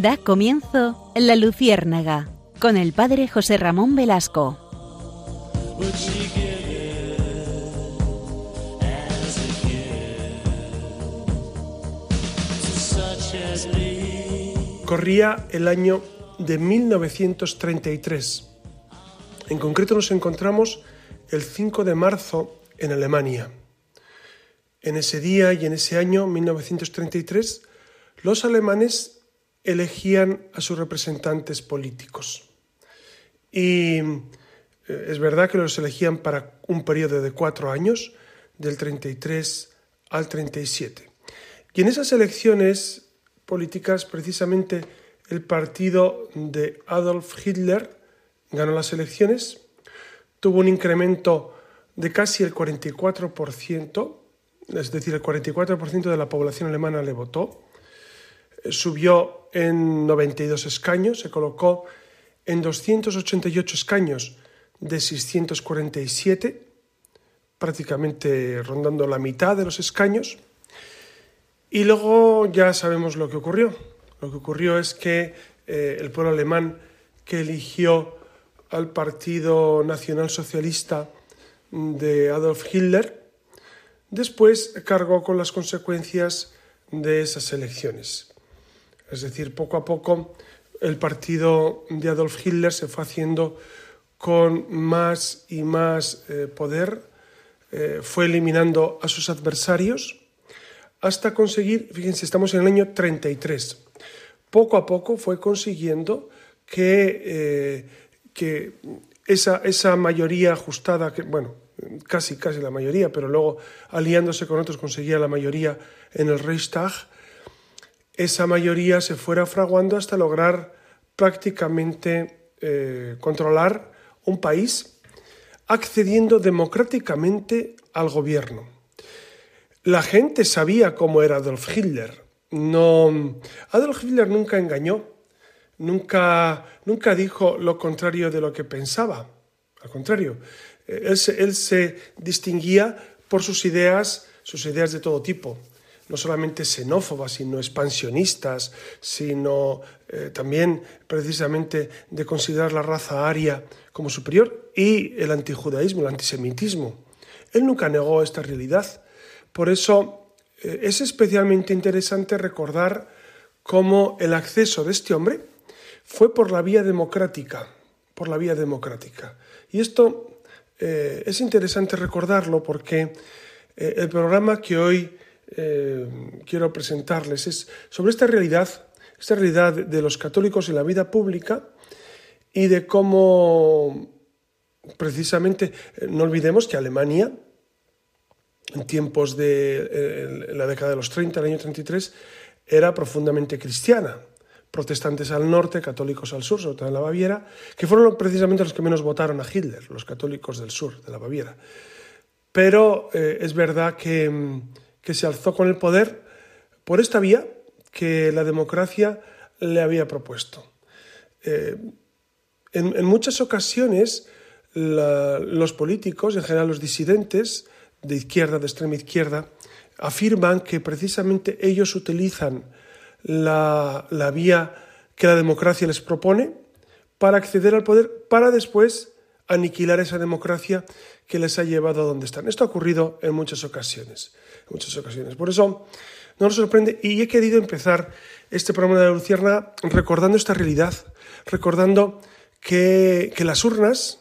Da comienzo La Luciérnaga con el padre José Ramón Velasco. Corría el año de 1933. En concreto nos encontramos el 5 de marzo en Alemania. En ese día y en ese año, 1933, los alemanes elegían a sus representantes políticos. Y eh, es verdad que los elegían para un periodo de cuatro años, del 33 al 37. Y en esas elecciones políticas, precisamente el partido de Adolf Hitler ganó las elecciones, tuvo un incremento de casi el 44%, es decir, el 44% de la población alemana le votó, subió en 92 escaños, se colocó en 288 escaños de 647, prácticamente rondando la mitad de los escaños. Y luego ya sabemos lo que ocurrió. Lo que ocurrió es que eh, el pueblo alemán que eligió al Partido Nacional Socialista de Adolf Hitler, después cargó con las consecuencias de esas elecciones. Es decir, poco a poco el partido de Adolf Hitler se fue haciendo con más y más eh, poder, eh, fue eliminando a sus adversarios hasta conseguir, fíjense, estamos en el año 33, poco a poco fue consiguiendo que, eh, que esa, esa mayoría ajustada, bueno, casi casi la mayoría, pero luego aliándose con otros conseguía la mayoría en el Reichstag, esa mayoría se fuera fraguando hasta lograr prácticamente eh, controlar un país accediendo democráticamente al gobierno. La gente sabía cómo era Adolf Hitler. No, Adolf Hitler nunca engañó, nunca, nunca dijo lo contrario de lo que pensaba. Al contrario, él él se distinguía por sus ideas, sus ideas de todo tipo no solamente xenófobas, sino expansionistas, sino eh, también precisamente de considerar la raza aria como superior y el antijudaísmo, el antisemitismo. Él nunca negó esta realidad. Por eso eh, es especialmente interesante recordar cómo el acceso de este hombre fue por la vía democrática, por la vía democrática. Y esto eh, es interesante recordarlo porque el programa que hoy eh, quiero presentarles es sobre esta realidad, esta realidad de los católicos en la vida pública y de cómo precisamente, eh, no olvidemos que Alemania, en tiempos de eh, la década de los 30, el año 33, era profundamente cristiana. Protestantes al norte, católicos al sur, sobre todo en la Baviera, que fueron precisamente los que menos votaron a Hitler, los católicos del sur, de la Baviera. Pero es verdad que mm, que se alzó con el poder por esta vía que la democracia le había propuesto. Eh, en, muchas ocasiones los políticos, en general los disidentes de izquierda, de extrema izquierda, afirman que precisamente ellos utilizan la, la vía que la democracia les propone para acceder al poder, para después aniquilar esa democracia que les ha llevado a donde están. Esto ha ocurrido en muchas ocasiones muchas ocasiones. Por eso no nos sorprende y he querido empezar este programa de la Lucierna recordando esta realidad, recordando que, las urnas,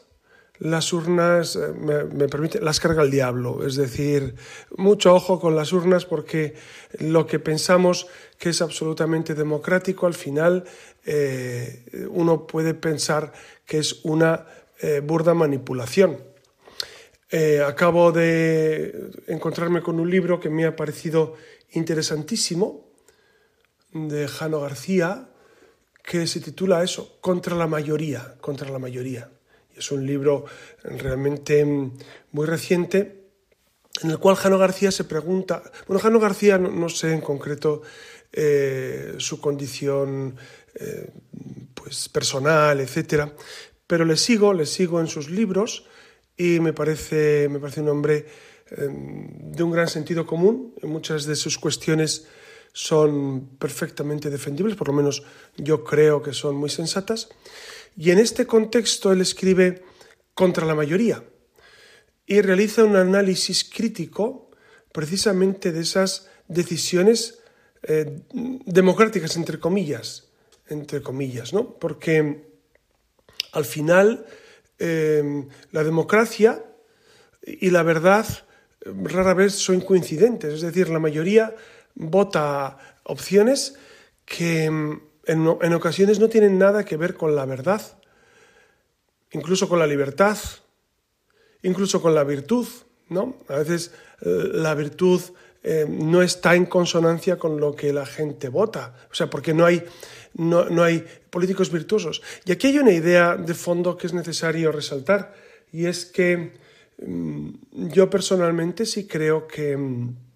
las urnas, eh, me, permite, las carga el diablo. Es decir, mucho ojo con las urnas porque lo que pensamos que es absolutamente democrático, al final eh, uno puede pensar que es una eh, burda manipulación. Eh, acabo de encontrarme con un libro que me ha parecido interesantísimo de Jano García que se titula eso, Contra la mayoría, contra la mayoría. Es un libro realmente muy reciente en el cual Jano García se pregunta, bueno, Jano García no, sé en concreto eh, su condición pues personal, etcétera, pero le sigo, le sigo en sus libros y me parece, me parece un hombre em, de un gran sentido común muchas de sus cuestiones son perfectamente defendibles, por lo menos yo creo que son muy sensatas. Y en este contexto él escribe contra la mayoría y realiza un análisis crítico precisamente de esas decisiones eh, democráticas, entre comillas, entre comillas, ¿no? Porque al final eh, la democracia y la verdad rara vez son coincidentes, es decir, la mayoría vota opciones que mm, en, ocasiones no tienen nada que ver con la verdad, incluso con la libertad, incluso con la virtud, ¿no? A veces eh, la virtud eh, no está en consonancia con lo que la gente vota, o sea, porque no hay, no, no hay políticos virtuosos. Y aquí hay una idea de fondo que es necesario resaltar, y es que mm, yo personalmente sí creo que mm,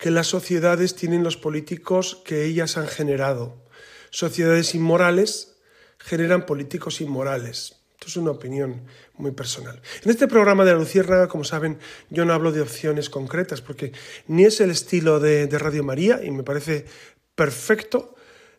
que las sociedades tienen los políticos que ellas han generado. Sociedades inmorales generan políticos inmorales. Esto es una opinión muy personal. En este programa de la Luciérnaga, como saben, yo no hablo de opciones concretas, porque ni es el estilo de, de Radio María, y me parece perfecto,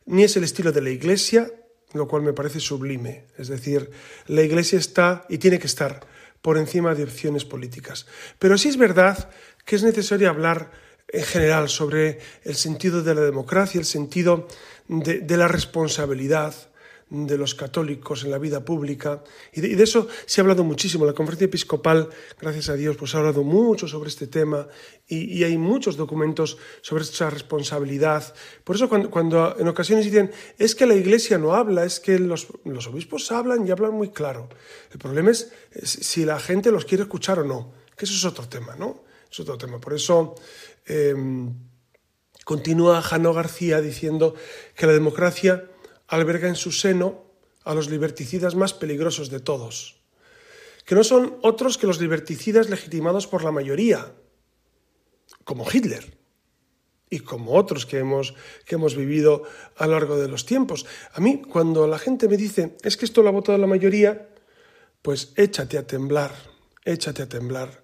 ni es el estilo de la Iglesia, lo cual me parece sublime. Es decir, la Iglesia está y tiene que estar por encima de opciones políticas. Pero sí es verdad que es necesario hablar en general sobre el sentido de la democracia, el sentido de, la responsabilidad de los católicos en la vida pública. Y de, eso se ha hablado muchísimo. La conferencia episcopal, gracias a Dios, pues ha hablado mucho sobre este tema y, hay muchos documentos sobre esa responsabilidad. Por eso cuando, en ocasiones dicen, es que la iglesia no habla, es que los, los obispos hablan y hablan muy claro. El problema es si la gente los quiere escuchar o no, que eso es otro tema, ¿no? Es otro tema. Por eso Em, continúa Jano García diciendo que la democracia alberga en su seno a los liberticidas más peligrosos de todos, que no son otros que los liberticidas legitimados por la mayoría, como Hitler y como otros que hemos, que hemos vivido a lo largo de los tiempos. A mí, cuando la gente me dice, es que esto lo ha votado la mayoría, pues échate a temblar, échate a temblar.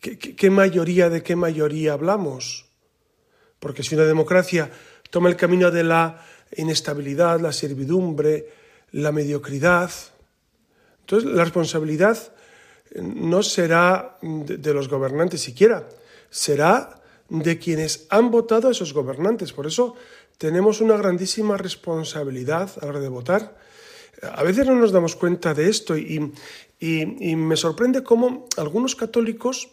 ¿Qué, mayoría de qué mayoría hablamos? Porque si una democracia toma el camino de la inestabilidad, la servidumbre, la mediocridad, entonces la responsabilidad no será de, los gobernantes siquiera, será de quienes han votado a esos gobernantes. Por eso tenemos una grandísima responsabilidad a la hora de votar. A veces no nos damos cuenta de esto y, y me sorprende cómo algunos católicos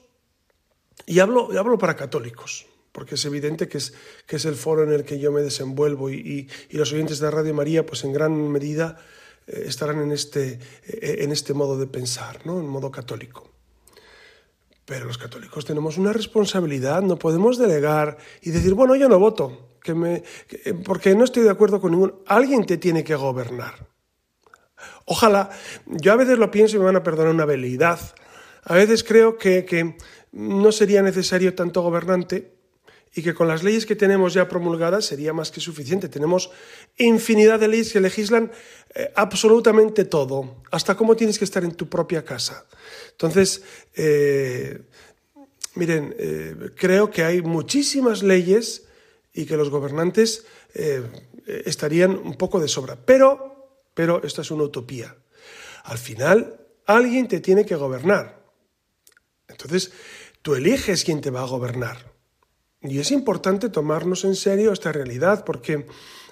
y hablo, hablo para católicos, porque es evidente que es, que es el foro en el que yo me desenvuelvo y, los oyentes de Radio María, pues en gran medida eh, estarán en este, eh, en este modo de pensar, ¿no? en modo católico. Pero los católicos tenemos una responsabilidad, no podemos delegar y decir, bueno, yo no voto, que me, eh, porque no estoy de acuerdo con ningún... Alguien te tiene que gobernar. Ojalá, yo a veces lo pienso y me van a perdonar una veleidad. A veces creo que, que no sería necesario tanto gobernante y que con las leyes que tenemos ya promulgadas sería más que suficiente. Tenemos infinidad de leyes que legislan eh, absolutamente todo, hasta cómo tienes que estar en tu propia casa. Entonces, eh, miren, eh, creo que hay muchísimas leyes y que los gobernantes estarían un poco de sobra. Pero, pero esto es una utopía. Al final, alguien te tiene que gobernar. Entonces, Tú eliges quién te va a gobernar. Y es importante tomarnos en serio esta realidad, porque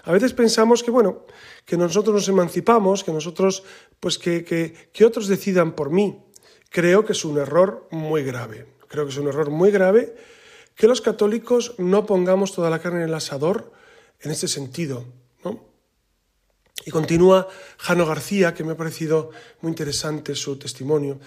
a veces pensamos que, bueno, que nosotros nos emancipamos, que nosotros, pues que, que, otros decidan por mí. Creo que es un error muy grave. Creo que es un error muy grave que los católicos no pongamos toda la carne en el asador en ese sentido. ¿no? Y continúa Jano García, que me ha parecido muy interesante su testimonio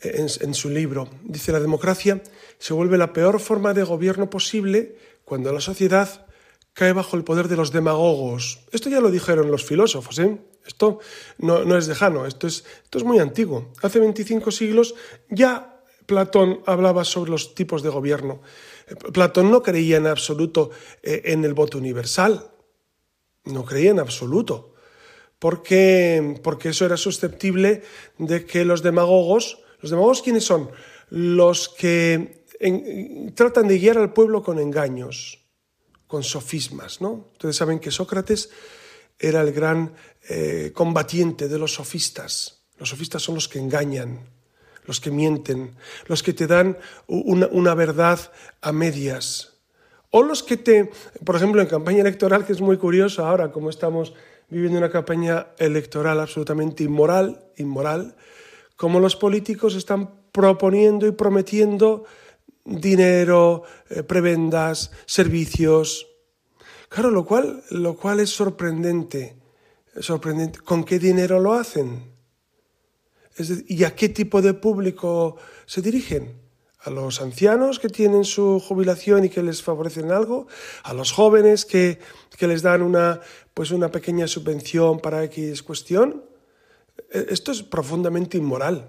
en, su libro. Dice, la democracia se vuelve la peor forma de gobierno posible cuando la sociedad cae bajo el poder de los demagogos. Esto ya lo dijeron los filósofos, ¿eh? Esto no, no es lejano, esto es, esto es muy antiguo. Hace 25 siglos ya Platón hablaba sobre los tipos de gobierno. Platón no creía en absoluto eh, en el voto universal, no creía en absoluto, porque, porque eso era susceptible de que los demagogos ¿Los demagogos quiénes son? Los que tratan de guiar al pueblo con engaños, con sofismas. ¿no? Ustedes saben que Sócrates era el gran eh, combatiente de los sofistas. Los sofistas son los que engañan, los que mienten, los que te dan una, una verdad a medias. O los que te, por ejemplo, en campaña electoral, que es muy curioso ahora, como estamos viviendo una campaña electoral absolutamente inmoral, inmoral, como los políticos están proponiendo y prometiendo dinero, eh, prebendas, servicios. Claro, lo cual, lo cual es sorprendente, sorprendente. ¿Con qué dinero lo hacen? ¿Y a qué tipo de público se dirigen? ¿A los ancianos que tienen su jubilación y que les favorecen algo? ¿A los jóvenes que, que les dan una, pues una pequeña subvención para X cuestión? E, esto es profundamente inmoral.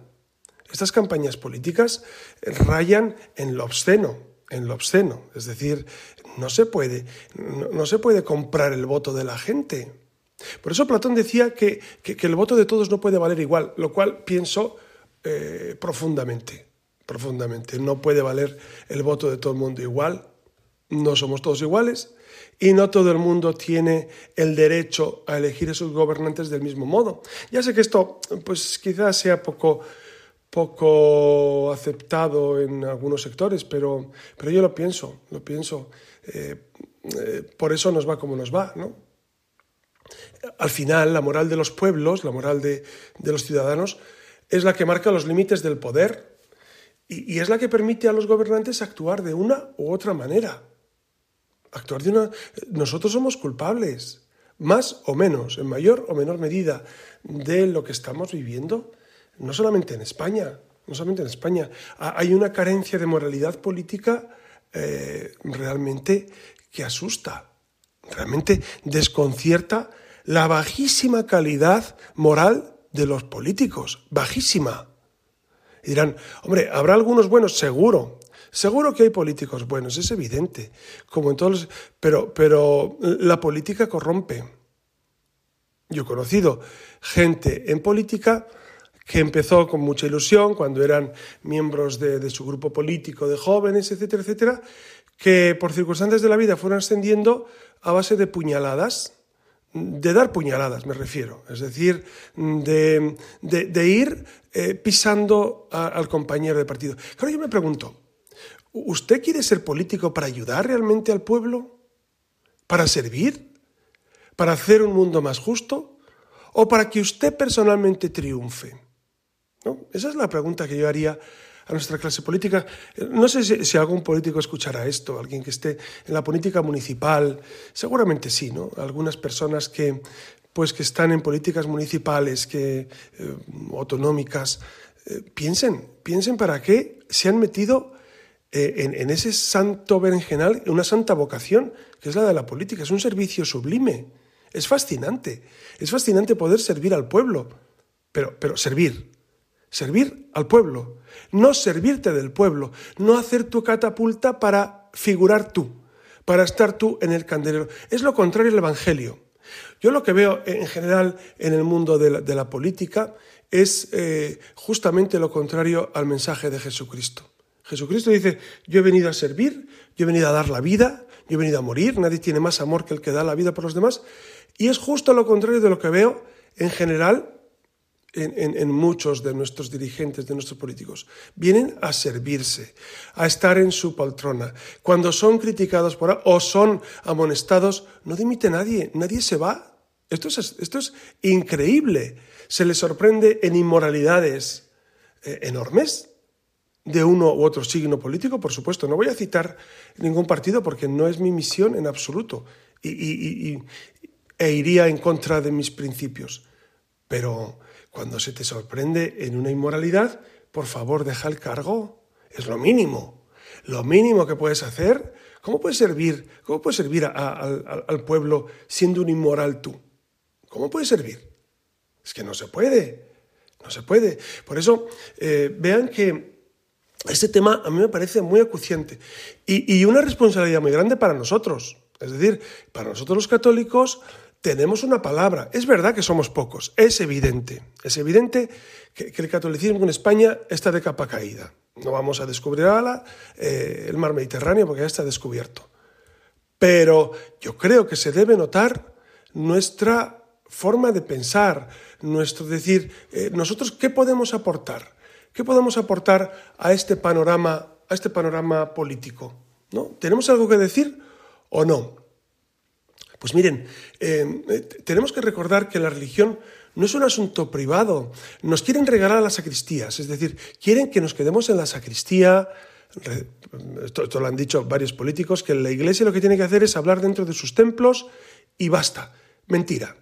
Estas campañas políticas rayan en lo obsceno, en lo obsceno. Es decir, no se puede, no, se puede comprar el voto de la gente. Por eso Platón decía que, el voto de todos no puede valer igual, lo cual pienso eh, profundamente, profundamente. No puede valer el voto de todo el mundo igual, no somos todos iguales y no todo el mundo tiene el derecho a elegir a sus gobernantes del mismo modo. Ya sé que esto pues quizás sea poco poco aceptado en algunos sectores, pero, pero yo lo pienso, lo pienso. Eh, eh, por eso nos va como nos va, ¿no? Al final, la moral de los pueblos, la moral de, los ciudadanos, es la que marca los límites del poder y, y, es la que permite a los gobernantes actuar de una u otra manera. Actuar de una. Nosotros somos culpables, más o menos, en mayor o menor medida, de lo que estamos viviendo no solamente en España, no solamente en España, hay una carencia de moralidad política eh, realmente que asusta, realmente desconcierta la bajísima calidad moral de los políticos, bajísima. Y dirán, hombre, ¿habrá algunos buenos? Seguro, seguro que hay políticos buenos, es evidente, como en todos los... Pero, pero la política corrompe. Yo he conocido gente en política que empezó con mucha ilusión cuando eran miembros de, su grupo político de jóvenes, etcétera, etcétera, que por circunstancias de la vida fueron ascendiendo a base de puñaladas, de dar puñaladas me refiero, es decir, de, ir eh, pisando al compañero de partido. Claro, yo me pregunto, ¿usted quiere ser político para ayudar realmente al pueblo? ¿Para servir? ¿Para hacer un mundo más justo? ¿O para que usted personalmente triunfe? Esa es la pregunta que yo haría a nuestra clase política. No sé si, algún político escuchará esto, alguien que esté en la política municipal, seguramente sí, ¿no? Algunas personas que, pues, que están en políticas municipales, que, eh, autonómicas, eh, piensen, piensen para qué se han metido eh, en, ese santo berenjenal, una santa vocación, que es la de la política. Es un servicio sublime. Es fascinante. Es fascinante poder servir al pueblo, pero, pero servir, servir al pueblo, no servirte del pueblo, no hacer tu catapulta para figurar tú, para estar tú en el candelero. Es lo contrario del Evangelio. Yo lo que veo en general en el mundo de la, política es eh, justamente lo contrario al mensaje de Jesucristo. Jesucristo dice, yo he venido a servir, yo he venido a dar la vida, yo he venido a morir, nadie tiene más amor que el que da la vida por los demás, y es justo lo contrario de lo que veo en general en, muchos de nuestros dirigentes, de nuestros políticos. Vienen a servirse, a estar en su poltrona. Cuando son criticados por o son amonestados, no dimite nadie, nadie se va. Esto es, esto es increíble. Se les sorprende en inmoralidades eh, enormes de uno u otro signo político, por supuesto. No voy a citar ningún partido porque no es mi misión en absoluto y, e iría en contra de mis principios. Pero cuando se te sorprende en una inmoralidad, por favor, deja el cargo. Es lo mínimo. Lo mínimo que puedes hacer. ¿Cómo puedes servir? ¿Cómo puedes servir al pueblo siendo un inmoral tú? ¿Cómo puedes servir? Es que no se puede. No se puede. Por eso, eh, vean que este tema a mí me parece muy acuciante y, y una responsabilidad muy grande para nosotros. Es decir, para nosotros los católicos, tenemos una palabra. Es verdad que somos pocos, es evidente. Es evidente que, el catolicismo en España está de capa caída. No vamos a descubrir eh, el mar Mediterráneo porque ya está descubierto. pero yo creo que se debe notar nuestra forma de pensar, nuestro decir, eh, nosotros qué podemos aportar, qué podemos aportar a este panorama, a este panorama político, ¿no? ¿Tenemos algo que decir o no? Pues miren, eh, tenemos que recordar que la religión no es un asunto privado. Nos quieren regalar a las sacristías, es decir, quieren que nos quedemos en la sacristía, esto, lo han dicho varios políticos, que la Iglesia lo que tiene que hacer es hablar dentro de sus templos y basta. Mentira,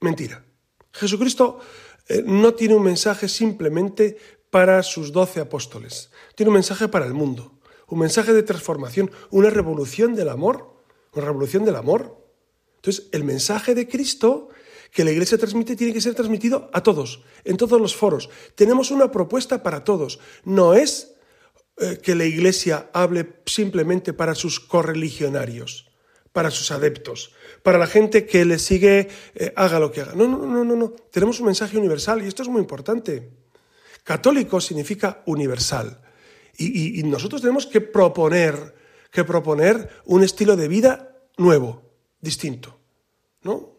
mentira. Jesucristo eh, no tiene un mensaje simplemente para sus doce apóstoles, tiene un mensaje para el mundo, un mensaje de transformación, una revolución del amor, una revolución del amor. Entonces, el mensaje de Cristo que la Iglesia transmite tiene que ser transmitido a todos, en todos los foros. Tenemos una propuesta para todos. No es eh, que la Iglesia hable simplemente para sus correligionarios, para sus adeptos, para la gente que le sigue, eh, haga lo que haga. No, no, no, no, no. Tenemos un mensaje universal y esto es muy importante. Católico significa universal. Y, nosotros tenemos que proponer, que proponer un estilo de vida nuevo, distinto. ¿No?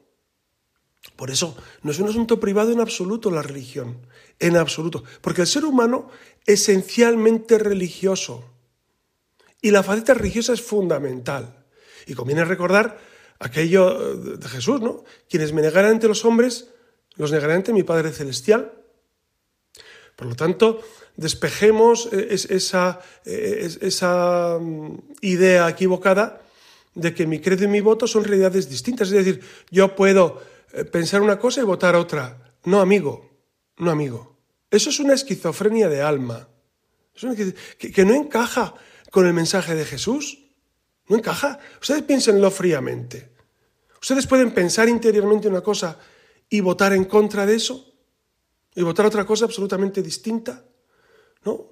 Por eso no es un asunto privado en absoluto la religión, en absoluto, porque el ser humano es esencialmente religioso y la faceta religiosa es fundamental. Y conviene recordar aquello de Jesús, ¿no? Quienes me negarán ante los hombres, los negarán ante mi Padre Celestial. Por lo tanto, despejemos esa, esa mm, idea equivocada de que mi credo y mi voto son realidades distintas. Es decir, yo puedo eh, pensar una cosa y votar otra. No, amigo, no, amigo. Eso es una esquizofrenia de alma. que, no encaja con el mensaje de Jesús. No encaja. Ustedes piénsenlo fríamente. Ustedes pueden pensar interiormente una cosa y votar en contra de eso y votar otra cosa absolutamente distinta. ¿No?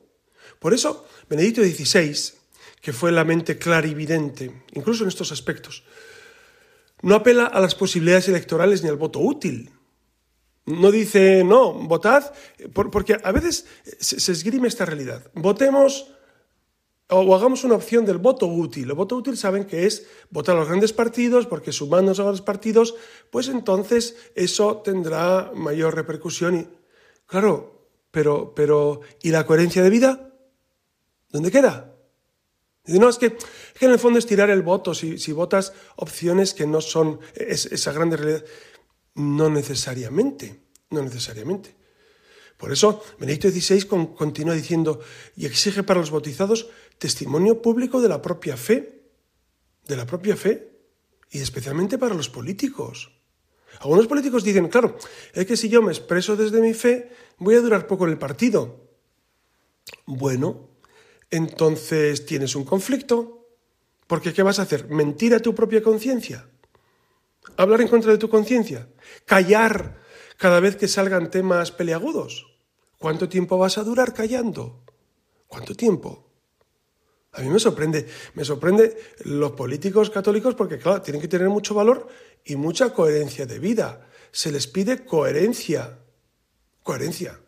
Por eso, Benedicto XVI, que fue la mente clarividente, incluso en estos aspectos, no apela a las posibilidades electorales ni al voto útil. No dice, no, votad, porque a veces se esgrime esta realidad. Votemos o hagamos una opción del voto útil. El voto útil saben que es votar a los grandes partidos, porque sumándonos a los partidos, pues entonces eso tendrá mayor repercusión. Y, claro, pero, pero, ¿y la coherencia de vida? ¿Dónde queda? Dice, no, es que, en el fondo es tirar el voto si, votas opciones que no son esa grande realidad. No necesariamente, no necesariamente. Por eso, Benedicto XVI continúa diciendo, y exige para los bautizados testimonio público de la propia fe, de la propia fe, y especialmente para los políticos. Algunos políticos dicen, claro, es que si yo me expreso desde mi fe, voy a durar poco en el partido. Bueno, entonces tienes un conflicto, porque ¿qué vas a hacer? ¿Mentir a tu propia conciencia? ¿Hablar en contra de tu conciencia? ¿Callar cada vez que salgan temas peleagudos? ¿Cuánto tiempo vas a durar callando? ¿Cuánto tiempo? A mí me sorprende, me sorprende los políticos católicos porque, claro, tienen que tener mucho valor y mucha coherencia de vida. Se les pide coherencia, coherencia.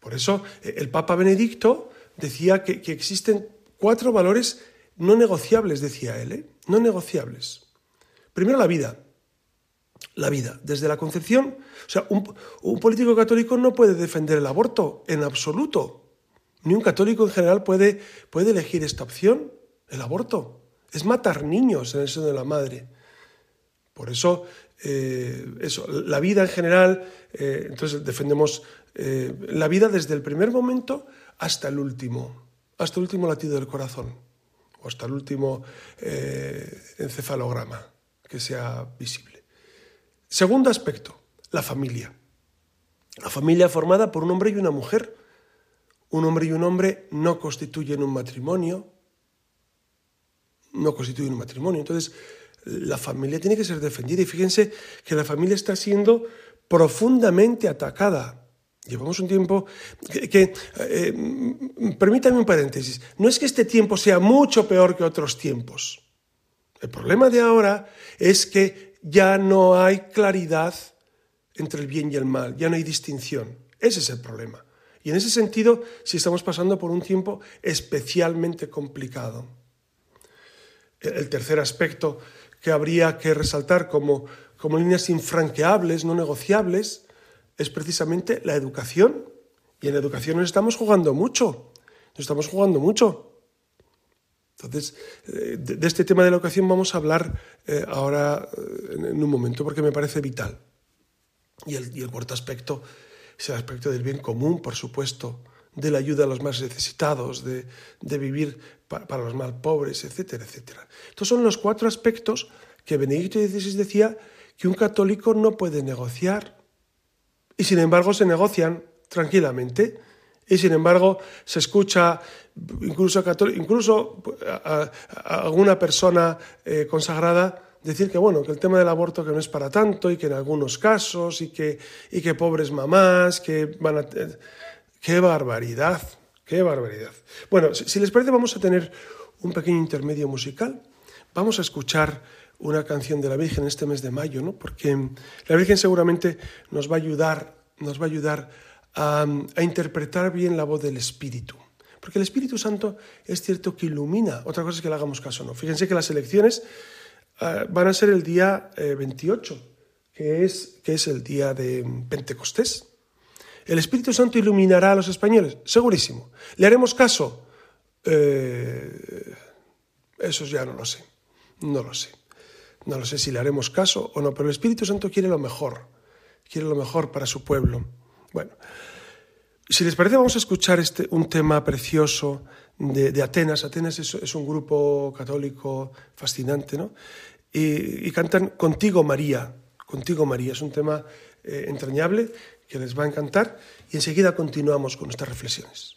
Por eso eh, el Papa Benedicto decía que, existen cuatro valores no negociables, decía él, ¿eh? no negociables. Primero la vida. La vida, desde la concepción. O sea, un, político católico no puede defender el aborto en absoluto. Ni un católico en general puede, puede elegir esta opción, el aborto. Es matar niños en el seno de la madre. Por eso, eh, eso la vida en general, eh, entonces defendemos la vida desde el primer momento hasta el último, hasta el último latido del corazón o hasta el último eh, encefalograma que sea visible. Segundo aspecto, la familia. La familia formada por un hombre y una mujer. Un hombre y un hombre no constituyen un matrimonio. No constituyen un matrimonio. Entonces, la familia tiene que ser defendida. Y fíjense que la familia está siendo profundamente atacada Llevamos un tiempo que, eh, permítame un paréntesis, no es que este tiempo sea mucho peor que otros tiempos. El problema de ahora es que ya no hay claridad entre el bien y el mal, ya no hay distinción. Ese es el problema. Y en ese sentido, si estamos pasando por un tiempo especialmente complicado. El tercer aspecto que habría que resaltar como, como líneas infranqueables, no negociables, es precisamente la educación. Y en educación nos estamos jugando mucho, nos estamos jugando mucho. Entonces, eh, de este tema de la educación vamos a hablar eh, ahora eh, en un momento porque me parece vital. Y el, y el cuarto aspecto es el aspecto del bien común, por supuesto, de la ayuda a los más necesitados, de, de vivir para, los más pobres, etcétera, etcétera. Estos son los cuatro aspectos que Benedicto XVI decía que un católico no puede negociar. Y sin embargo se negocian tranquilamente. Y sin embargo se escucha incluso, incluso a, alguna persona eh, consagrada decir que bueno, que el tema del aborto que no es para tanto y que en algunos casos y que, y que pobres mamás que van a... ¡Qué barbaridad! ¡Qué barbaridad! Bueno, si, les parece vamos a tener un pequeño intermedio musical. Vamos a escuchar una canción de la Virgen este mes de mayo, ¿no? Porque la Virgen seguramente nos va a ayudar, nos va a ayudar a, interpretar bien la voz del Espíritu. Porque el Espíritu Santo es cierto que ilumina, otra cosa es que le hagamos caso no. Fíjense que las elecciones uh, van a ser el día eh, 28, que es, que es el día de Pentecostés. ¿El Espíritu Santo iluminará a los españoles? Segurísimo. ¿Le haremos caso? Eh, eso ya no lo sé. No lo sé. No lo sé si le haremos caso o no, pero el Espíritu Santo quiere lo mejor. Quiere lo mejor para su pueblo. Bueno, si les parece, vamos a escuchar este, un tema precioso de, de Atenas. Atenas es, un grupo católico fascinante, ¿no? Y, y, cantan Contigo María. Contigo María. Es un tema eh, entrañable que les va a encantar y enseguida continuamos con nuestras reflexiones.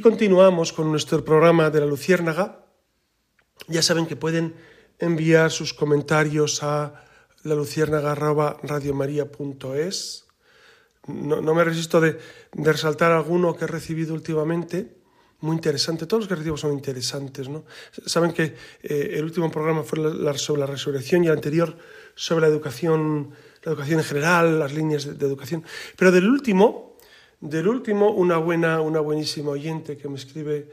Continuamos con nuestro programa de la Luciérnaga. Ya saben que pueden enviar sus comentarios a la No, no, me resisto de, resaltar alguno que he recibido últimamente muy interesante. Todos los creativos son interesantes, ¿no? Saben que eh, el último programa fue sobre la resurrección y el anterior sobre la educación, la educación en general, las líneas de, educación. Pero del último, del último, una buena, una buenísima oyente que me escribe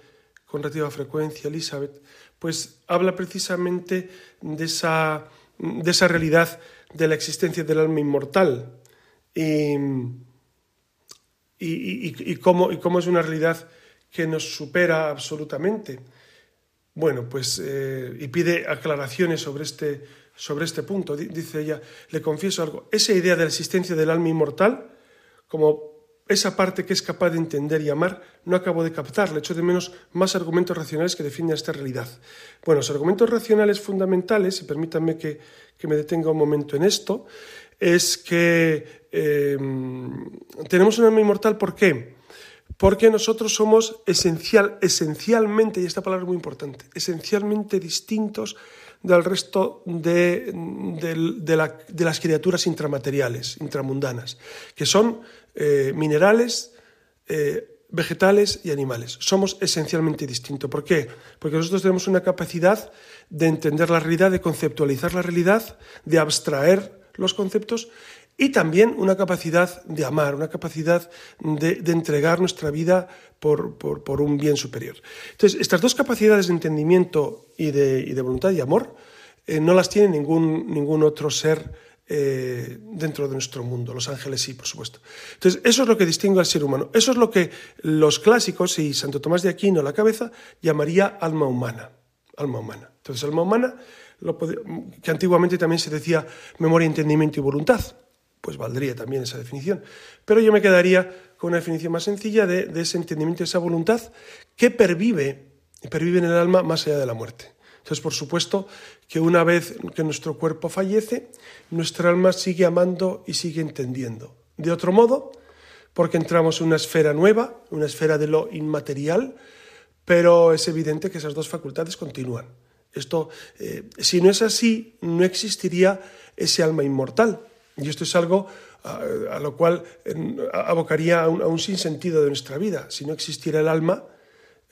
con relativa frecuencia, Elizabeth, pues habla precisamente de esa, de esa realidad de la existencia del alma inmortal y, y, cómo, y cómo es una realidad que nos supera absolutamente. Bueno, pues, eh, y pide aclaraciones sobre este, sobre este punto. Dice ella, le confieso algo, esa idea de la existencia del alma inmortal, como esa parte que es capaz de entender y amar, no acabo de captar. Le echo de menos más argumentos racionales que defienden esta realidad. Bueno, los argumentos racionales fundamentales, y permítanme que, me detenga un momento en esto, es que eh, tenemos un alma inmortal, ¿por qué? Porque nosotros somos esencial, esencialmente, y esta palabra es muy importante, esencialmente distintos del resto de, las criaturas intramateriales, intramundanas, que son eh, minerales, eh, vegetales y animales. Somos esencialmente distintos. ¿Por qué? Porque nosotros tenemos una capacidad de entender la realidad, de conceptualizar la realidad, de abstraer los conceptos y también una capacidad de amar, una capacidad de, entregar nuestra vida por, un bien superior. Entonces, estas dos capacidades de entendimiento y de, voluntad y amor eh, no las tiene ningún, ningún otro ser eh, dentro de nuestro mundo. Los ángeles sí, por supuesto. Entonces, eso es lo que distingue al ser humano. Eso es lo que los clásicos y Santo Tomás de Aquino, la cabeza, llamaría alma humana. Alma humana. Entonces, alma humana, que antiguamente también se decía memoria, entendimiento y voluntad pues valdría también esa definición. Pero yo me quedaría con una definición más sencilla de, ese entendimiento, de esa voluntad que pervive, pervive en el alma más allá de la muerte. Entonces, por supuesto, que una vez que nuestro cuerpo fallece, nuestra alma sigue amando y sigue entendiendo. De otro modo, porque entramos en una esfera nueva, una esfera de lo inmaterial, pero es evidente que esas dos facultades continúan. Esto, eh, si no es así, no existiría ese alma inmortal, y esto es algo a, lo cual abocaría a un, sinsentido de nuestra vida. Si no existiera el alma,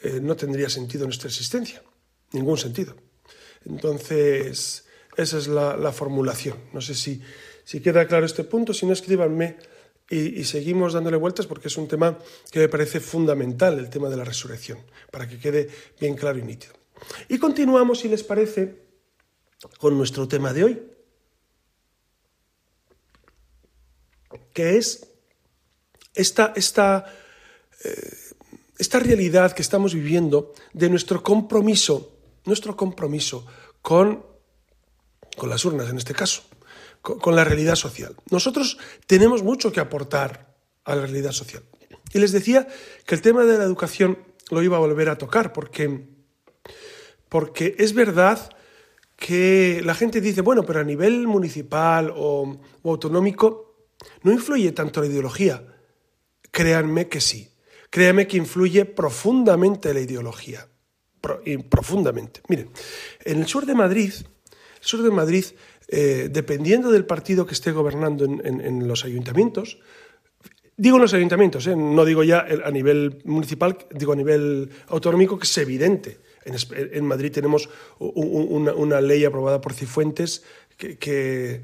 eh, no tendría sentido nuestra existencia, ningún sentido. Entonces, esa es la, formulación. No sé si, si, queda claro este punto, si no, escríbanme y, seguimos dándole vueltas porque es un tema que me parece fundamental, el tema de la resurrección, para que quede bien claro y nítido. Y continuamos, si les parece, con nuestro tema de hoy, que es esta, esta, eh, esta realidad que estamos viviendo de nuestro compromiso, nuestro compromiso con, con las urnas en este caso, con, la realidad social. Nosotros tenemos mucho que aportar a la realidad social. Y les decía que el tema de la educación lo iba a volver a tocar porque, porque es verdad que la gente dice, bueno, pero a nivel municipal o autonómico no influye tanto la ideología. Créanme que sí. Créanme que influye profundamente la ideología. Profundamente. Miren, en el sur de Madrid, sur de Madrid, eh, dependiendo del partido que esté gobernando en, los ayuntamientos, digo en los ayuntamientos, eh, no digo ya a nivel municipal, digo a nivel autonómico, que es evidente. En, Madrid tenemos una, ley aprobada por Cifuentes que,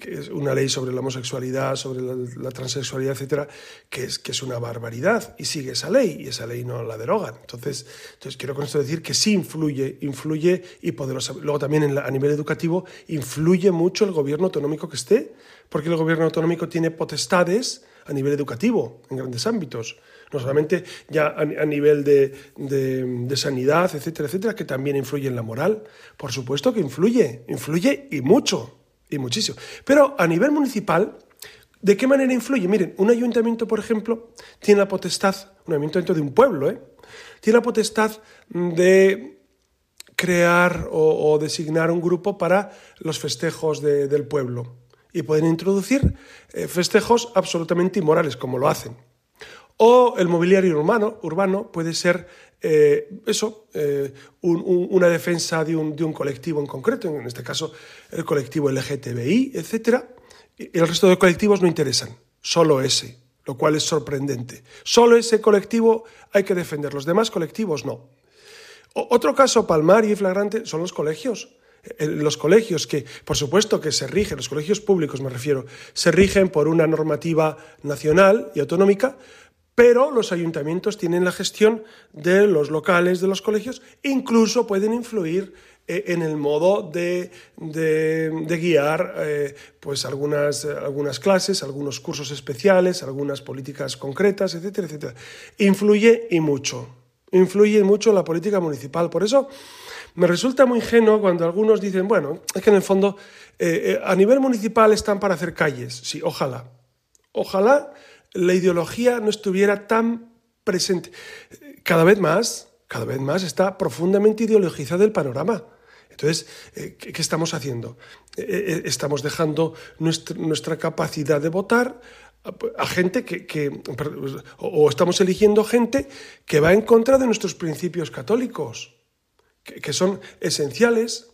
es una ley sobre la homosexualidad, sobre la, transexualidad, etcétera, que es, que es una barbaridad y sigue esa ley y esa ley no la derogan. Entonces, entonces quiero con esto decir que sí influye, influye y poderosa. Luego también a nivel educativo influye mucho el gobierno autonómico que esté, porque el gobierno autonómico tiene potestades a nivel educativo en grandes ámbitos no solamente ya a, nivel de, de, sanidad, etcétera, etcétera, que también influye en la moral. Por supuesto que influye, influye y mucho, y muchísimo. Pero a nivel municipal, ¿de qué manera influye? Miren, un ayuntamiento, por ejemplo, tiene la potestad, un ayuntamiento de un pueblo, ¿eh? tiene la potestad de crear o, designar un grupo para los festejos del pueblo y pueden introducir eh, festejos absolutamente inmorales, como lo hacen. O el mobiliario urbano, urbano puede ser eh, eso, eh, una defensa de un, de un, colectivo en concreto, en este caso el colectivo LGTBI, etc. Y el resto de colectivos no interesan, solo ese. lo cual es sorprendente. Solo ese colectivo hay que defender, los demás colectivos no. otro caso palmario y flagrante son los colegios. Los colegios que, por supuesto que se rigen, los colegios públicos me refiero, se rigen por una normativa nacional y autonómica, pero los ayuntamientos tienen la gestión de los locales de los colegios, incluso pueden influir eh, en el modo de, guiar eh, pues algunas, algunas clases, algunos cursos especiales, algunas políticas concretas, etcétera, etcétera. Influye y mucho, influye mucho la política municipal. Por eso me resulta muy ingenuo cuando algunos dicen, bueno, es que en el fondo eh, a nivel municipal están para hacer calles. Sí, ojalá. Ojalá la ideología no estuviera tan presente. Cada vez más, cada vez más está profundamente ideologizado el panorama. Entonces, eh, ¿qué estamos haciendo? Eh, eh, estamos dejando nuestra, capacidad de votar a gente que, o estamos eligiendo gente que va en contra de nuestros principios católicos, que, son esenciales,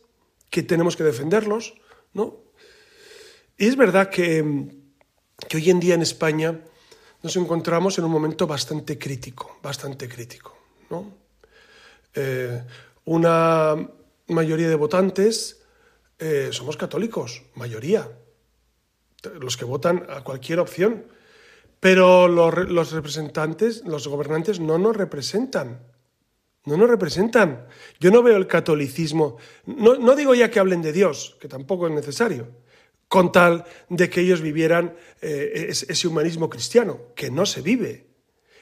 que tenemos que defenderlos, ¿no? Y es verdad que, que hoy en día en España nos encontramos en un momento bastante crítico, bastante crítico. ¿no? Eh, una mayoría de votantes eh, somos católicos, mayoría, los que votan a cualquier opción, pero los, representantes, los gobernantes no nos representan. No nos representan. Yo no veo el catolicismo. No, no digo ya que hablen de Dios, que tampoco es necesario con tal de que ellos vivieran eh, ese humanismo cristiano, que no se vive,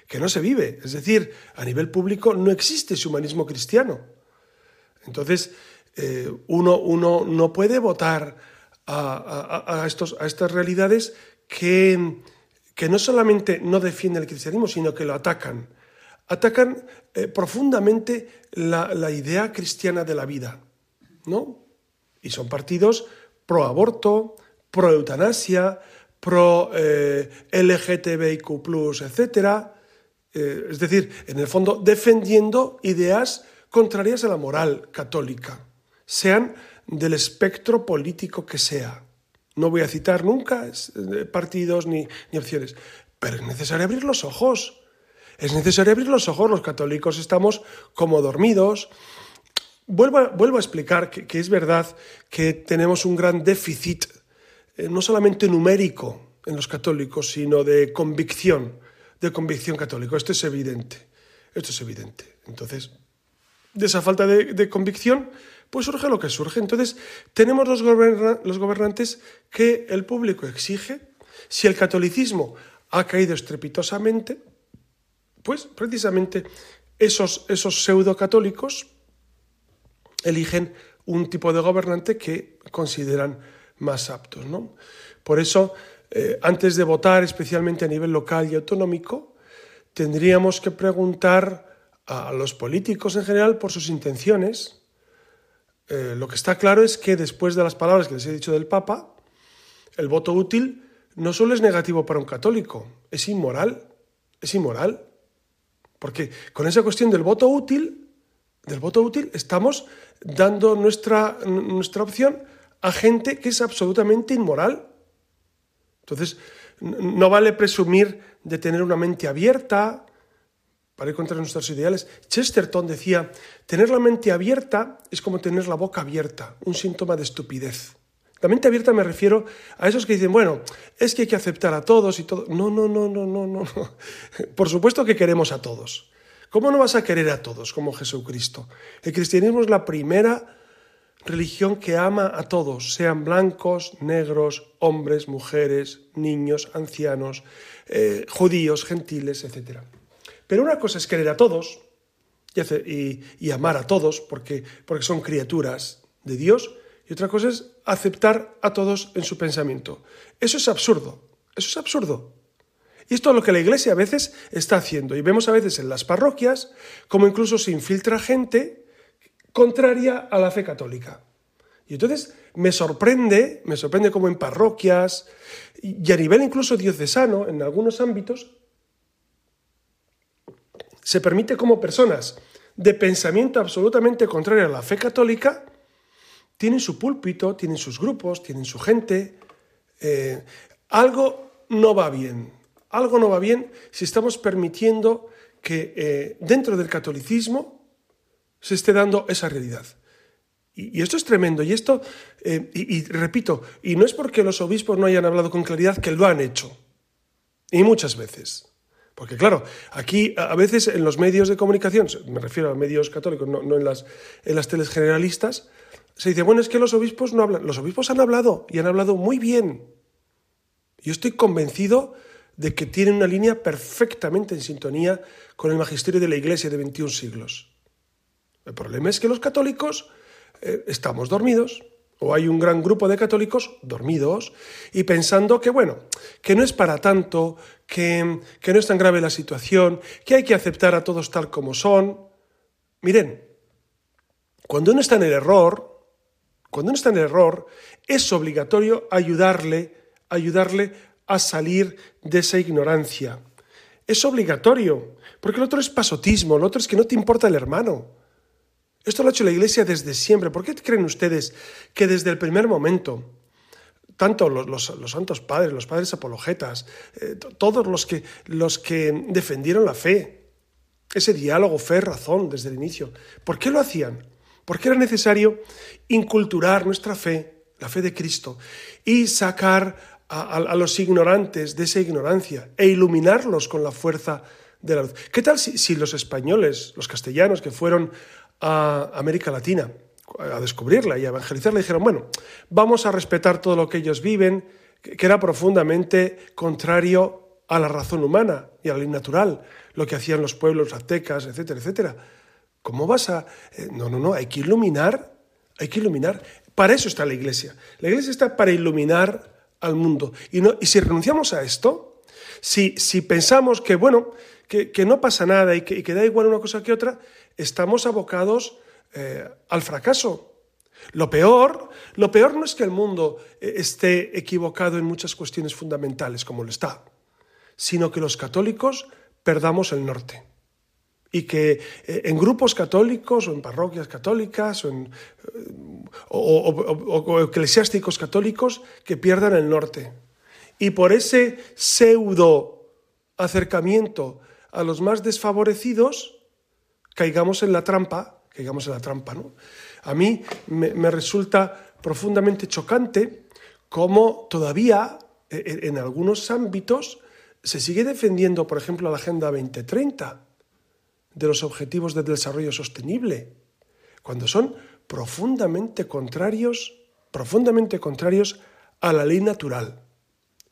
que no se vive. Es decir, a nivel público no existe ese humanismo cristiano. Entonces, eh, uno, uno, no puede votar a, estos, a estas realidades que, que, no solamente no defienden el cristianismo, sino que lo atacan. Atacan eh, profundamente la, la idea cristiana de la vida, ¿no? Y son partidos pro aborto, pro eutanasia, pro eh, LGTBIQ, etc. Eh, es decir, en el fondo, defendiendo ideas contrarias a la moral católica, sean del espectro político que sea. No voy a citar nunca eh, partidos ni, opciones, pero es necesario abrir los ojos. Es necesario abrir los ojos. Los católicos estamos como dormidos, Vuelvo a, explicar que, es verdad que tenemos un gran déficit, eh, no solamente numérico en los católicos, sino de convicción, de convicción católica. Esto es evidente, esto es evidente. Entonces, de esa falta de, convicción, pues surge lo que surge. Entonces, tenemos los, gobernantes que el público exige. Si el catolicismo ha caído estrepitosamente, pues precisamente esos, esos pseudo católicos eligen un tipo de gobernante que consideran más aptos. ¿no? Por eso, eh, antes de votar, especialmente a nivel local y autonómico, tendríamos que preguntar a los políticos en general por sus intenciones. Eh, lo que está claro es que después de las palabras que les he dicho del Papa, el voto útil no solo es negativo para un católico, es inmoral, es inmoral. Porque con esa cuestión del voto útil, del voto útil, estamos dando nuestra, nuestra opción a gente que es absolutamente inmoral. Entonces, no vale presumir de tener una mente abierta para ir contra nuestros ideales. Chesterton decía, tener la mente abierta es como tener la boca abierta, un síntoma de estupidez. La mente abierta me refiero a esos que dicen, bueno, es que hay que aceptar a todos y todo. No, no, no, no, no, no. Por supuesto que queremos a todos. ¿Cómo no vas a querer a todos como Jesucristo? El cristianismo es la primera religión que ama a todos, sean blancos, negros, hombres, mujeres, niños, ancianos, eh, judíos, gentiles, etc. Pero una cosa es querer a todos y, amar a todos porque, porque son criaturas de Dios, y otra cosa es aceptar a todos en su pensamiento. Eso es absurdo, eso es absurdo. Y esto es lo que la Iglesia a veces está haciendo. Y vemos a veces en las parroquias como incluso se infiltra gente contraria a la fe católica. Y entonces me sorprende, me sorprende como en parroquias y a nivel incluso diocesano, en algunos ámbitos, se permite como personas de pensamiento absolutamente contrario a la fe católica, tienen su púlpito, tienen sus grupos, tienen su gente. Eh, algo no va bien algo no va bien si estamos permitiendo que eh, dentro del catolicismo se esté dando esa realidad. Y, esto es tremendo. Y esto, eh, y, repito, y no es porque los obispos no hayan hablado con claridad que lo han hecho. Y muchas veces. Porque claro, aquí a veces en los medios de comunicación, me refiero a medios católicos, no, en, las, en las teles generalistas, se dice, bueno, es que los obispos no hablan. Los obispos han hablado y han hablado muy bien. Yo estoy convencido de que tienen una línea perfectamente en sintonía con el magisterio de la Iglesia de 21 siglos. El problema es que los católicos eh, estamos dormidos, o hay un gran grupo de católicos dormidos y pensando que, bueno, que no es para tanto, que, que no es tan grave la situación, que hay que aceptar a todos tal como son. Miren, cuando uno está en el error, cuando uno está en el error, es obligatorio ayudarle, ayudarle a salir de esa ignorancia. Es obligatorio, porque el otro es pasotismo, el otro es que no te importa el hermano. Esto lo ha hecho la Iglesia desde siempre. ¿Por qué creen ustedes que desde el primer momento, tanto los, santos padres, los padres apologetas, eh, todos los que, los que defendieron la fe, ese diálogo fe-razón desde el inicio, ¿por qué lo hacían? Porque era necesario inculturar nuestra fe, la fe de Cristo, y sacar a, los ignorantes de esa ignorancia e iluminarlos con la fuerza de la luz. ¿Qué tal si, los españoles, los castellanos que fueron a América Latina a descubrirla y a evangelizarla, dijeron, bueno, vamos a respetar todo lo que ellos viven, que era profundamente contrario a la razón humana y a la ley natural, lo que hacían los pueblos aztecas, etcétera, etcétera. ¿Cómo vas a...? Eh, no, no, no, hay que iluminar, hay que iluminar. Para eso está la iglesia. La iglesia está para iluminar al mundo. Y, no, y si renunciamos a esto, si, si pensamos que, bueno, que, no pasa nada y que, da igual una cosa que otra, estamos abocados eh, al fracaso. Lo peor, lo peor no es que el mundo eh, esté equivocado en muchas cuestiones fundamentales, como lo está, sino que los católicos perdamos el norte y que eh, en grupos católicos o en parroquias católicas o, eclesiásticos católicos que pierdan el norte. Y por ese pseudo acercamiento a los más desfavorecidos, caigamos en la trampa, caigamos en la trampa, ¿no? A mí me, me resulta profundamente chocante cómo todavía e, e, en algunos ámbitos se sigue defendiendo, por ejemplo, la Agenda 2030 de los Objetivos de Desarrollo Sostenible, cuando son profundamente contrarios, profundamente contrarios a la ley natural.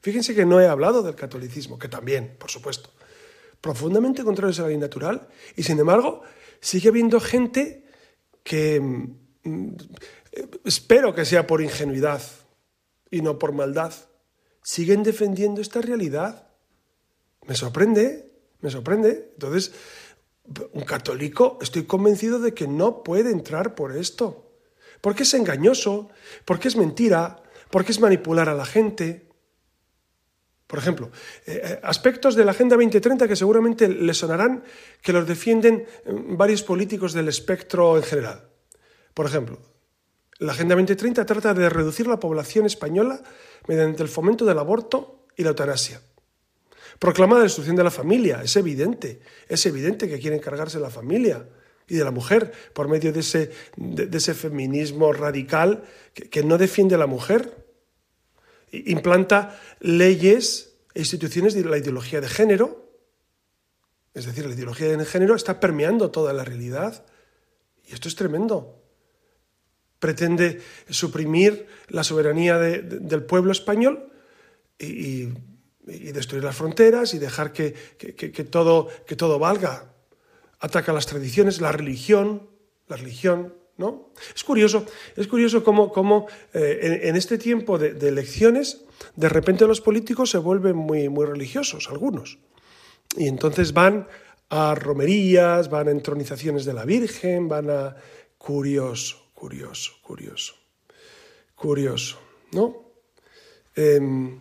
Fíjense que no he hablado del catolicismo, que también, por supuesto, profundamente contrarios a la ley natural, y sin embargo sigue habiendo gente que mm, espero que sea por ingenuidad y no por maldad, siguen defendiendo esta realidad. Me sorprende, me sorprende. Entonces, un católico, estoy convencido de que no puede entrar por esto. Porque es engañoso, porque es mentira, porque es manipular a la gente. Por ejemplo, eh, eh, aspectos de la Agenda 2030 que seguramente le sonarán que los defienden eh, varios políticos del espectro en general. Por ejemplo, la Agenda 2030 trata de reducir la población española mediante el fomento del aborto y la eutanasia. Proclama la destrucción de la familia, es evidente, es evidente que quieren cargarse la familia y de la mujer por medio de ese, de, ese feminismo radical que, no defiende a la mujer. Implanta leyes e instituciones de la ideología de género, es decir, la ideología de género está permeando toda la realidad y esto es tremendo. Pretende suprimir la soberanía del pueblo español y destruir las fronteras y dejar que, todo, que todo valga. Ataca las tradiciones, la religión, la religión, ¿no? Es curioso, es curioso cómo, eh, en, este tiempo de, elecciones, de repente los políticos se vuelven muy, muy religiosos, algunos. Y entonces van a romerías, van a entronizaciones de la Virgen, van a... Curioso, curioso, curioso, curioso, ¿no? Em,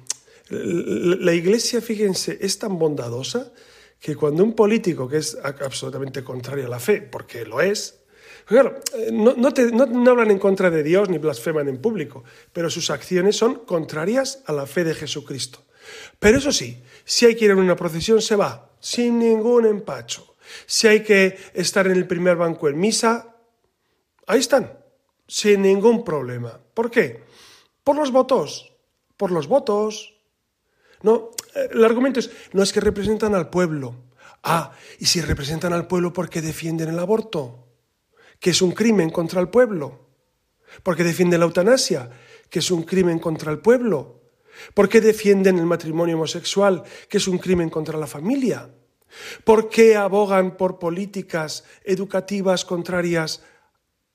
la Iglesia, fíjense, es tan bondadosa que cuando un político que es absolutamente contrario a la fe, porque lo es, claro, eh, no, no, hablan en contra de Dios ni blasfeman en público, pero sus acciones son contrarias a la fe de Jesucristo. Pero eso sí, si hay que ir a una procesión, se va, sin ningún empacho. Si hay que estar en el primer banco en misa, ahí están, sin ningún problema. ¿Por qué? Por los votos, por los votos. No, el argumento es, no es que representan al pueblo. Ah, y si representan al pueblo porque defienden el aborto, que es un crimen contra el pueblo. Porque defienden la eutanasia, que es un crimen contra el pueblo. ¿Por qué defienden el matrimonio homosexual, que es un crimen contra la familia? ¿Por qué abogan por políticas educativas contrarias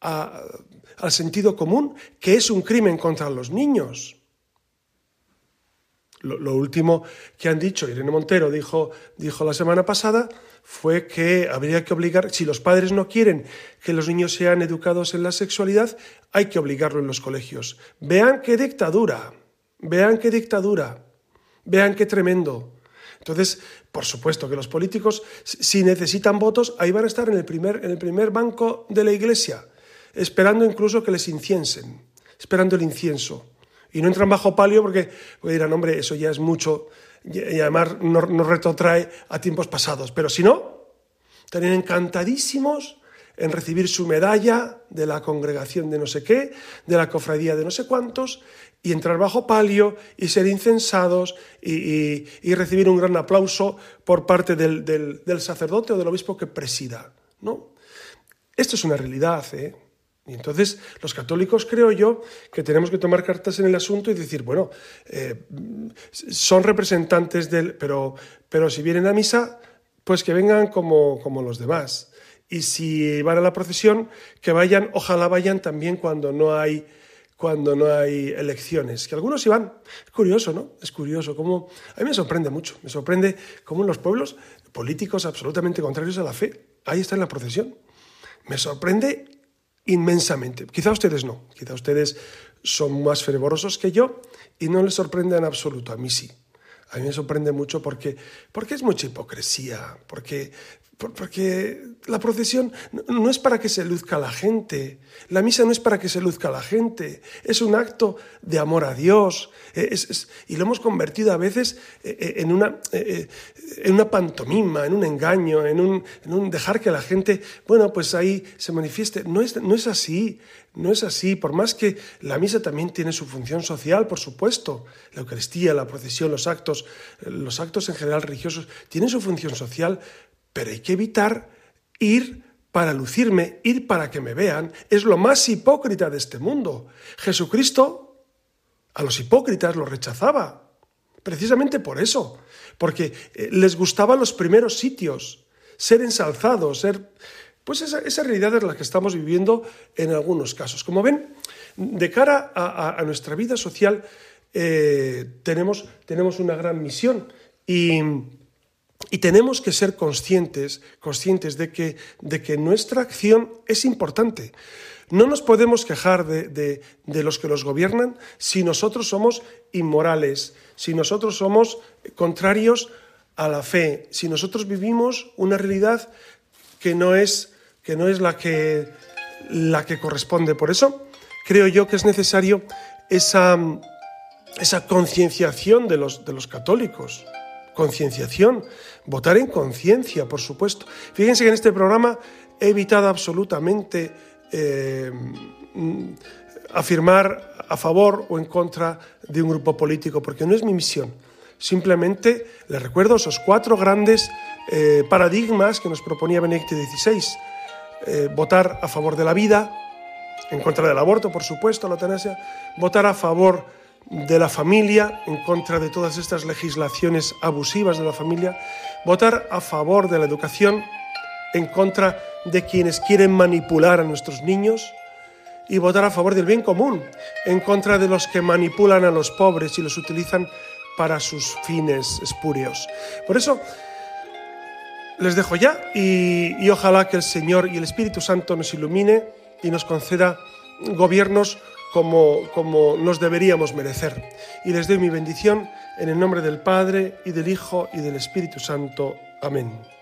al sentido común, que es un crimen contra los niños? Lo, último que han dicho, Irene Montero dijo, dijo la semana pasada, fue que habría que obligar, si los padres no quieren que los niños sean educados en la sexualidad, hay que obligarlo en los colegios. Vean qué dictadura, vean qué dictadura, vean qué tremendo. Entonces, por supuesto que los políticos, si necesitan votos, ahí van a estar en el primer, en el primer banco de la iglesia, esperando incluso que les inciensen, esperando el incienso y no entran bajo palio porque, dirán, hombre, eso ya es mucho y además nos, retrotrae a tiempos pasados. Pero si no, estarían encantadísimos en recibir su medalla de la congregación de no sé qué, de la cofradía de no sé cuántos, y entrar bajo palio y ser incensados y, recibir un gran aplauso por parte del, del, sacerdote o del obispo que presida. ¿no? Esto es una realidad. ¿eh? Y entonces los católicos creo yo que tenemos que tomar cartas en el asunto y decir, bueno, eh, son representantes del, pero, pero si vienen a misa, pues que vengan como, como los demás. Y si van a la procesión, que vayan, ojalá vayan también cuando no hay cuando no hay elecciones, que algunos iban. Es curioso, ¿no? Es curioso cómo a mí me sorprende mucho, me sorprende cómo en los pueblos políticos absolutamente contrarios a la fe, ahí está en la procesión. Me sorprende inmensamente. Quizá ustedes no, quizá ustedes son más fervorosos que yo y no les sorprende en absoluto, a mí sí. A mí me sorprende mucho porque, porque es mucha hipocresía, porque porque la procesión no es para que se luzca la gente, la misa no es para que se luzca la gente, es un acto de amor a Dios, e, y lo hemos convertido a veces e, e, en una, en una pantomima, en un engaño, en un, en un, dejar que la gente, bueno, pues ahí se manifieste. No es, no es así, no es así, por más que la misa también tiene su función social, por supuesto, la Eucaristía, la procesión, los actos, los actos en general religiosos tienen su función social, pero hay que evitar ir para lucirme, ir para que me vean. Es lo más hipócrita de este mundo. Jesucristo a los hipócritas los rechazaba. Precisamente por eso. Porque eh, les gustaban los primeros sitios, ser ensalzados, ser... Pues esa, realidad es la que estamos viviendo en algunos casos. Como ven, de cara a, nuestra vida social eh, tenemos, tenemos una gran misión y y tenemos que ser conscientes, conscientes de que, de que nuestra acción es importante. No nos podemos quejar de, los que los gobiernan si nosotros somos inmorales, si nosotros somos contrarios a la fe, si nosotros vivimos una realidad que no es, que no es la, que, la que corresponde. Por eso creo yo que es necesario esa, esa concienciación de los, de los católicos concienciación, votar en conciencia, por supuesto. Fíjense que en este programa he evitado absolutamente eh, afirmar a favor o en contra de un grupo político, porque no es mi misión. Simplemente les recuerdo esos cuatro grandes eh, paradigmas que nos proponía Benedicto XVI. Eh, votar a favor de la vida, en contra del aborto, por supuesto, la eutanasia, votar a favor de la familia, en contra de todas estas legislaciones abusivas de la familia, votar a favor de la educación, en contra de quienes quieren manipular a nuestros niños, y votar a favor del bien común, en contra de los que manipulan a los pobres y los utilizan para sus fines espurios. Por eso, les dejo ya y, y ojalá que el Señor y el Espíritu Santo nos ilumine y nos conceda gobiernos como, como nos deberíamos merecer. Y les doy mi bendición en el nombre del Padre y del Hijo y del Espíritu Santo. Amén.